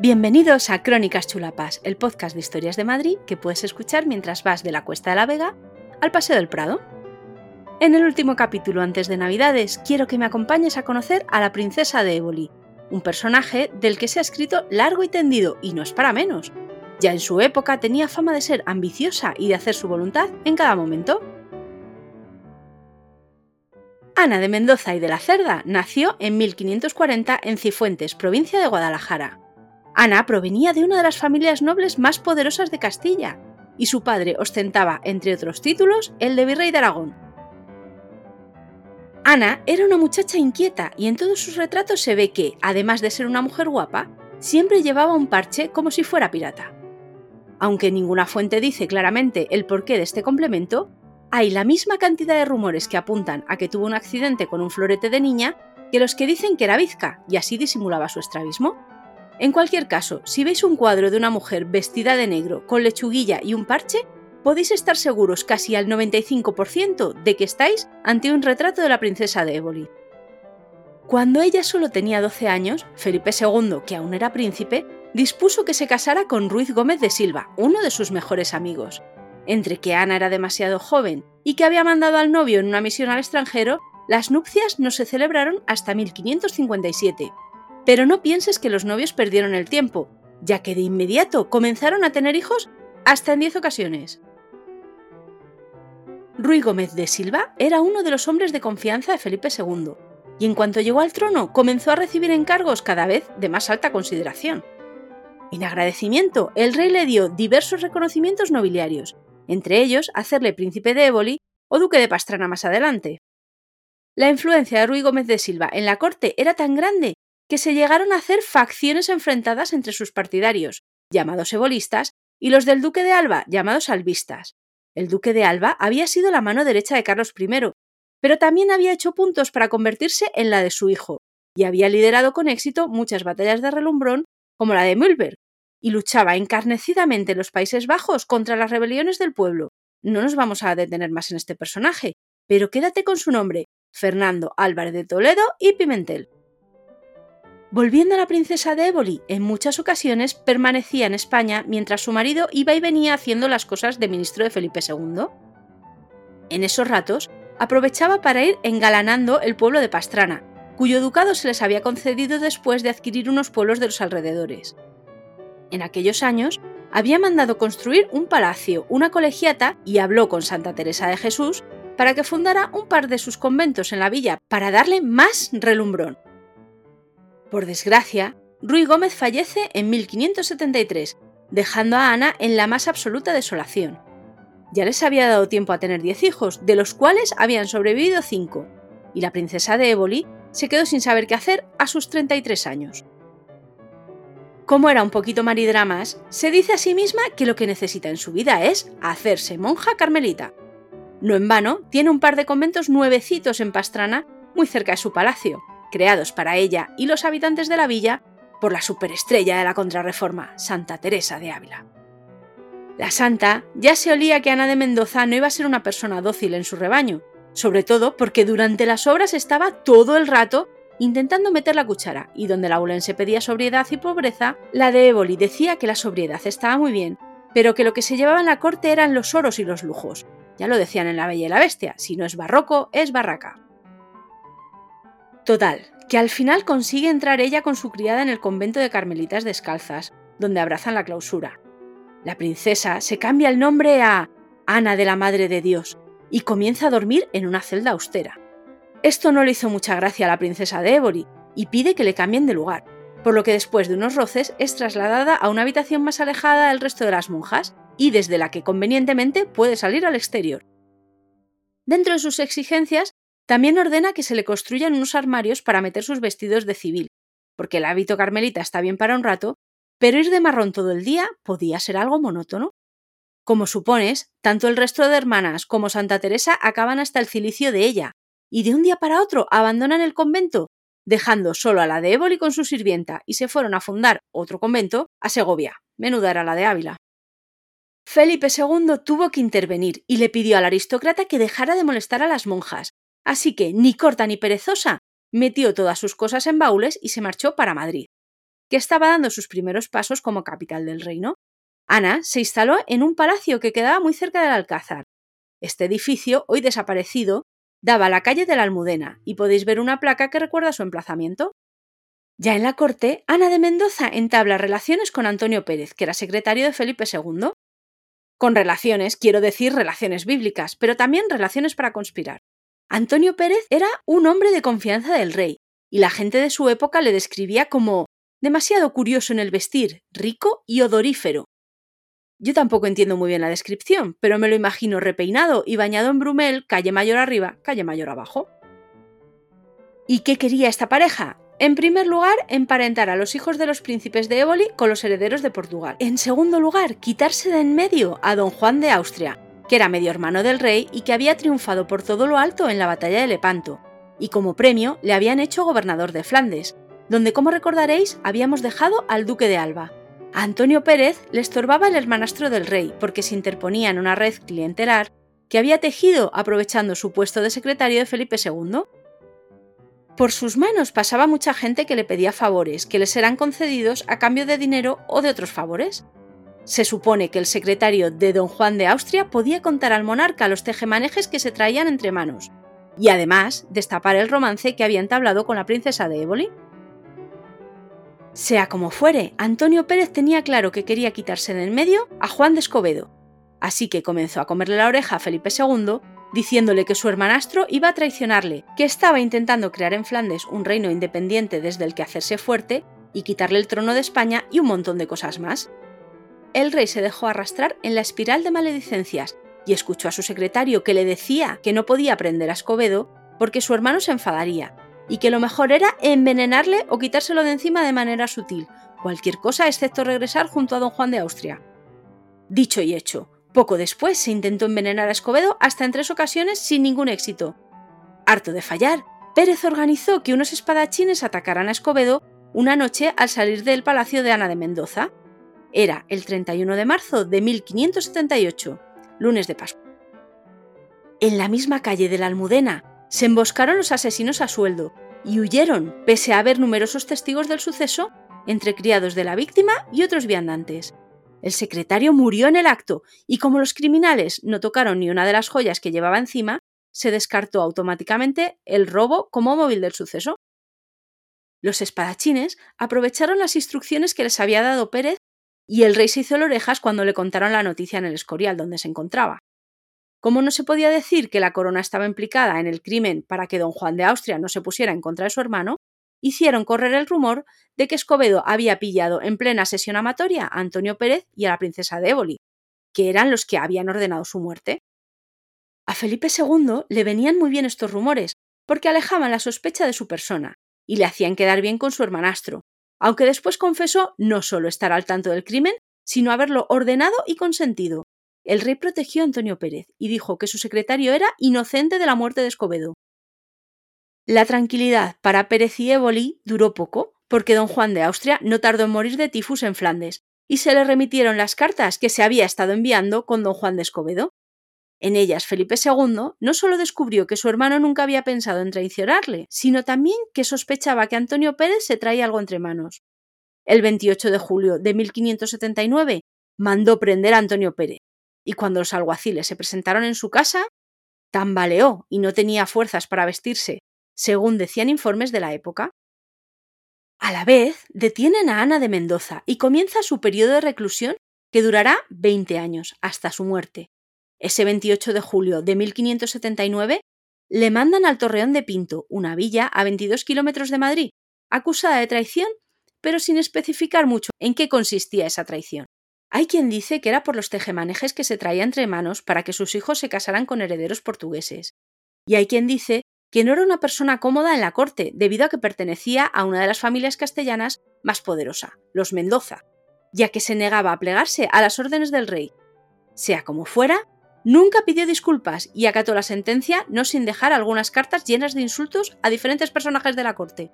Bienvenidos a Crónicas Chulapas, el podcast de historias de Madrid que puedes escuchar mientras vas de la Cuesta de la Vega al Paseo del Prado. En el último capítulo antes de Navidades quiero que me acompañes a conocer a la princesa de Éboli, un personaje del que se ha escrito largo y tendido y no es para menos. Ya en su época tenía fama de ser ambiciosa y de hacer su voluntad en cada momento. Ana de Mendoza y de la Cerda nació en 1540 en Cifuentes, provincia de Guadalajara. Ana provenía de una de las familias nobles más poderosas de Castilla, y su padre ostentaba, entre otros títulos, el de virrey de Aragón. Ana era una muchacha inquieta y en todos sus retratos se ve que, además de ser una mujer guapa, siempre llevaba un parche como si fuera pirata. Aunque ninguna fuente dice claramente el porqué de este complemento, hay la misma cantidad de rumores que apuntan a que tuvo un accidente con un florete de niña que los que dicen que era bizca y así disimulaba su estrabismo. En cualquier caso, si veis un cuadro de una mujer vestida de negro, con lechuguilla y un parche, podéis estar seguros casi al 95% de que estáis ante un retrato de la princesa de Éboli. Cuando ella solo tenía 12 años, Felipe II, que aún era príncipe, dispuso que se casara con Ruiz Gómez de Silva, uno de sus mejores amigos. Entre que Ana era demasiado joven y que había mandado al novio en una misión al extranjero, las nupcias no se celebraron hasta 1557, pero no pienses que los novios perdieron el tiempo, ya que de inmediato comenzaron a tener hijos hasta en 10 ocasiones. Ruy Gómez de Silva era uno de los hombres de confianza de Felipe II, y en cuanto llegó al trono comenzó a recibir encargos cada vez de más alta consideración. En agradecimiento, el rey le dio diversos reconocimientos nobiliarios, entre ellos hacerle príncipe de Éboli o duque de Pastrana más adelante. La influencia de Ruy Gómez de Silva en la corte era tan grande que se llegaron a hacer facciones enfrentadas entre sus partidarios, llamados ebolistas, y los del duque de Alba, llamados albistas. El duque de Alba había sido la mano derecha de Carlos I, pero también había hecho puntos para convertirse en la de su hijo, y había liderado con éxito muchas batallas de relumbrón, como la de Mühlberg, y luchaba encarnecidamente en los Países Bajos contra las rebeliones del pueblo. No nos vamos a detener más en este personaje, pero quédate con su nombre, Fernando Álvarez de Toledo y Pimentel. Volviendo a la princesa de Éboli, en muchas ocasiones permanecía en España mientras su marido iba y venía haciendo las cosas de ministro de Felipe II. En esos ratos, aprovechaba para ir engalanando el pueblo de Pastrana, cuyo ducado se les había concedido después de adquirir unos pueblos de los alrededores. En aquellos años, había mandado construir un palacio, una colegiata y habló con Santa Teresa de Jesús para que fundara un par de sus conventos en la villa para darle más relumbrón. Por desgracia, Ruy Gómez fallece en 1573, dejando a Ana en la más absoluta desolación. Ya les había dado tiempo a tener 10 hijos, de los cuales habían sobrevivido 5, y la princesa de Éboli se quedó sin saber qué hacer a sus 33 años. Como era un poquito maridramas, se dice a sí misma que lo que necesita en su vida es hacerse monja carmelita. No en vano, tiene un par de conventos nuevecitos en Pastrana, muy cerca de su palacio, creados para ella y los habitantes de la villa por la superestrella de la contrarreforma, Santa Teresa de Ávila. La santa ya se olía que Ana de Mendoza no iba a ser una persona dócil en su rebaño, sobre todo porque durante las obras estaba todo el rato intentando meter la cuchara, y donde la Ulense pedía sobriedad y pobreza, la de Éboli decía que la sobriedad estaba muy bien, pero que lo que se llevaba en la corte eran los oros y los lujos. Ya lo decían en La Bella y la Bestia, si no es barroco, es barraca. Total, que al final consigue entrar ella con su criada en el convento de Carmelitas Descalzas, donde abrazan la clausura. La princesa se cambia el nombre a Ana de la Madre de Dios y comienza a dormir en una celda austera. Esto no le hizo mucha gracia a la princesa de Ébori y pide que le cambien de lugar, por lo que después de unos roces es trasladada a una habitación más alejada del resto de las monjas y desde la que convenientemente puede salir al exterior. Dentro de sus exigencias también ordena que se le construyan unos armarios para meter sus vestidos de civil, porque el hábito carmelita está bien para un rato, pero ir de marrón todo el día podía ser algo monótono. Como supones, tanto el resto de hermanas como Santa Teresa acaban hasta el cilicio de ella, y de un día para otro abandonan el convento, dejando solo a la de Éboli con su sirvienta, y se fueron a fundar otro convento a Segovia. Menuda era la de Ávila. Felipe II tuvo que intervenir y le pidió al aristócrata que dejara de molestar a las monjas, Así que, ni corta ni perezosa, metió todas sus cosas en baúles y se marchó para Madrid. que estaba dando sus primeros pasos como capital del reino. Ana se instaló en un palacio que quedaba muy cerca del Alcázar. Este edificio, hoy desaparecido, daba a la calle de la Almudena y podéis ver una placa que recuerda su emplazamiento. Ya en la corte, Ana de Mendoza entabla relaciones con Antonio Pérez, que era secretario de Felipe II. Con relaciones, quiero decir relaciones bíblicas, pero también relaciones para conspirar. Antonio Pérez era un hombre de confianza del rey, y la gente de su época le describía como demasiado curioso en el vestir, rico y odorífero. Yo tampoco entiendo muy bien la descripción, pero me lo imagino repeinado y bañado en Brumel, calle mayor arriba, calle mayor abajo. ¿Y qué quería esta pareja? En primer lugar, emparentar a los hijos de los príncipes de Éboli con los herederos de Portugal. En segundo lugar, quitarse de en medio a don Juan de Austria, que era medio hermano del rey y que había triunfado por todo lo alto en la batalla de Lepanto, y como premio le habían hecho gobernador de Flandes, donde, como recordaréis, habíamos dejado al duque de Alba. A Antonio Pérez le estorbaba el hermanastro del rey, porque se interponía en una red clientelar que había tejido aprovechando su puesto de secretario de Felipe II. Por sus manos pasaba mucha gente que le pedía favores, que les eran concedidos a cambio de dinero o de otros favores. Se supone que el secretario de don Juan de Austria podía contar al monarca los tejemanejes que se traían entre manos, y además destapar el romance que había entablado con la princesa de Éboli. Sea como fuere, Antonio Pérez tenía claro que quería quitarse de en medio a Juan de Escobedo, así que comenzó a comerle la oreja a Felipe II diciéndole que su hermanastro iba a traicionarle, que estaba intentando crear en Flandes un reino independiente desde el que hacerse fuerte y quitarle el trono de España y un montón de cosas más. El rey se dejó arrastrar en la espiral de maledicencias y escuchó a su secretario que le decía que no podía prender a Escobedo porque su hermano se enfadaría y que lo mejor era envenenarle o quitárselo de encima de manera sutil, cualquier cosa excepto regresar junto a don Juan de Austria. Dicho y hecho, poco después se intentó envenenar a Escobedo hasta en tres ocasiones sin ningún éxito. Harto de fallar, Pérez organizó que unos espadachines atacaran a Escobedo una noche al salir del palacio de Ana de Mendoza. Era el 31 de marzo de 1578, lunes de Pascua. En la misma calle de la Almudena se emboscaron los asesinos a sueldo y huyeron, pese a haber numerosos testigos del suceso, entre criados de la víctima y otros viandantes. El secretario murió en el acto y como los criminales no tocaron ni una de las joyas que llevaba encima, se descartó automáticamente el robo como móvil del suceso. Los espadachines aprovecharon las instrucciones que les había dado Pérez y el rey se hizo orejas cuando le contaron la noticia en el Escorial donde se encontraba. Como no se podía decir que la corona estaba implicada en el crimen para que don Juan de Austria no se pusiera en contra de su hermano, hicieron correr el rumor de que Escobedo había pillado en plena sesión amatoria a Antonio Pérez y a la princesa de Éboli, que eran los que habían ordenado su muerte. A Felipe II le venían muy bien estos rumores, porque alejaban la sospecha de su persona y le hacían quedar bien con su hermanastro, aunque después confesó no solo estar al tanto del crimen, sino haberlo ordenado y consentido. El rey protegió a Antonio Pérez y dijo que su secretario era inocente de la muerte de Escobedo, la tranquilidad para Pérez y Éboli duró poco, porque don Juan de Austria no tardó en morir de tifus en Flandes, y se le remitieron las cartas que se había estado enviando con don Juan de Escobedo. En ellas Felipe II no solo descubrió que su hermano nunca había pensado en traicionarle, sino también que sospechaba que Antonio Pérez se traía algo entre manos. El 28 de julio de 1579 mandó prender a Antonio Pérez, y cuando los alguaciles se presentaron en su casa, tambaleó y no tenía fuerzas para vestirse, según decían informes de la época. A la vez, detienen a Ana de Mendoza y comienza su periodo de reclusión que durará 20 años, hasta su muerte. Ese 28 de julio de 1579 le mandan al Torreón de Pinto, una villa a 22 kilómetros de Madrid, acusada de traición, pero sin especificar mucho en qué consistía esa traición. Hay quien dice que era por los tejemanejes que se traía entre manos para que sus hijos se casaran con herederos portugueses. Y hay quien dice que no era una persona cómoda en la corte, debido a que pertenecía a una de las familias castellanas más poderosa, los Mendoza, ya que se negaba a plegarse a las órdenes del rey. Sea como fuera, nunca pidió disculpas y acató la sentencia no sin dejar algunas cartas llenas de insultos a diferentes personajes de la corte.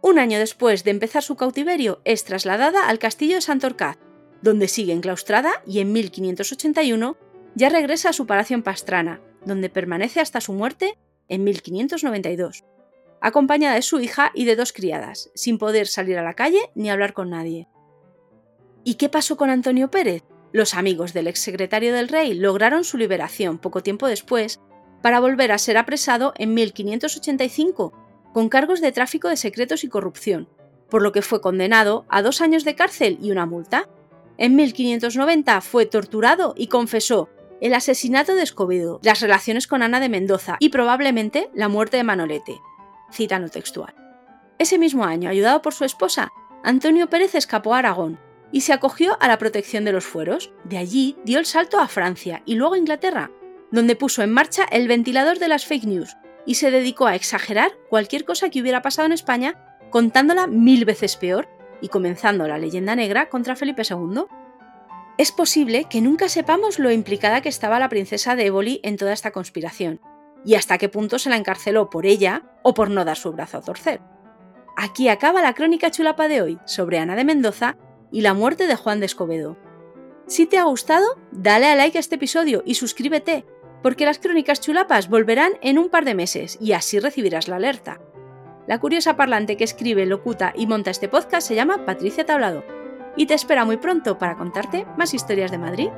Un año después de empezar su cautiverio, es trasladada al castillo de Santorcaz, donde sigue enclaustrada y en 1581 ya regresa a su palacio en Pastrana, donde permanece hasta su muerte en 1592. acompañada de su hija y de dos criadas, sin poder salir a la calle ni hablar con nadie. ¿Y qué pasó con Antonio Pérez? Los amigos del exsecretario del rey lograron su liberación poco tiempo después para volver a ser apresado en 1585 con cargos de tráfico de secretos y corrupción, por lo que fue condenado a dos años de cárcel y una multa. En 1590 fue torturado y confesó el asesinato de Escobedo, las relaciones con Ana de Mendoza y probablemente la muerte de Manolete. Cita no textual. Ese mismo año, ayudado por su esposa, Antonio Pérez escapó a Aragón y se acogió a la protección de los fueros. De allí dio el salto a Francia y luego a Inglaterra, donde puso en marcha el ventilador de las fake news y se dedicó a exagerar cualquier cosa que hubiera pasado en España, contándola mil veces peor y comenzando la leyenda negra contra Felipe II. Es posible que nunca sepamos lo implicada que estaba la princesa de Éboli en toda esta conspiración, y hasta qué punto se la encarceló por ella o por no dar su brazo a torcer. Aquí acaba la crónica chulapa de hoy sobre Ana de Mendoza y la muerte de Juan de Escobedo. Si te ha gustado, dale a like a este episodio y suscríbete porque las crónicas chulapas volverán en un par de meses y así recibirás la alerta. La curiosa parlante que escribe, locuta y monta este podcast se llama Patricia Tablado y te espera muy pronto para contarte más historias de Madrid.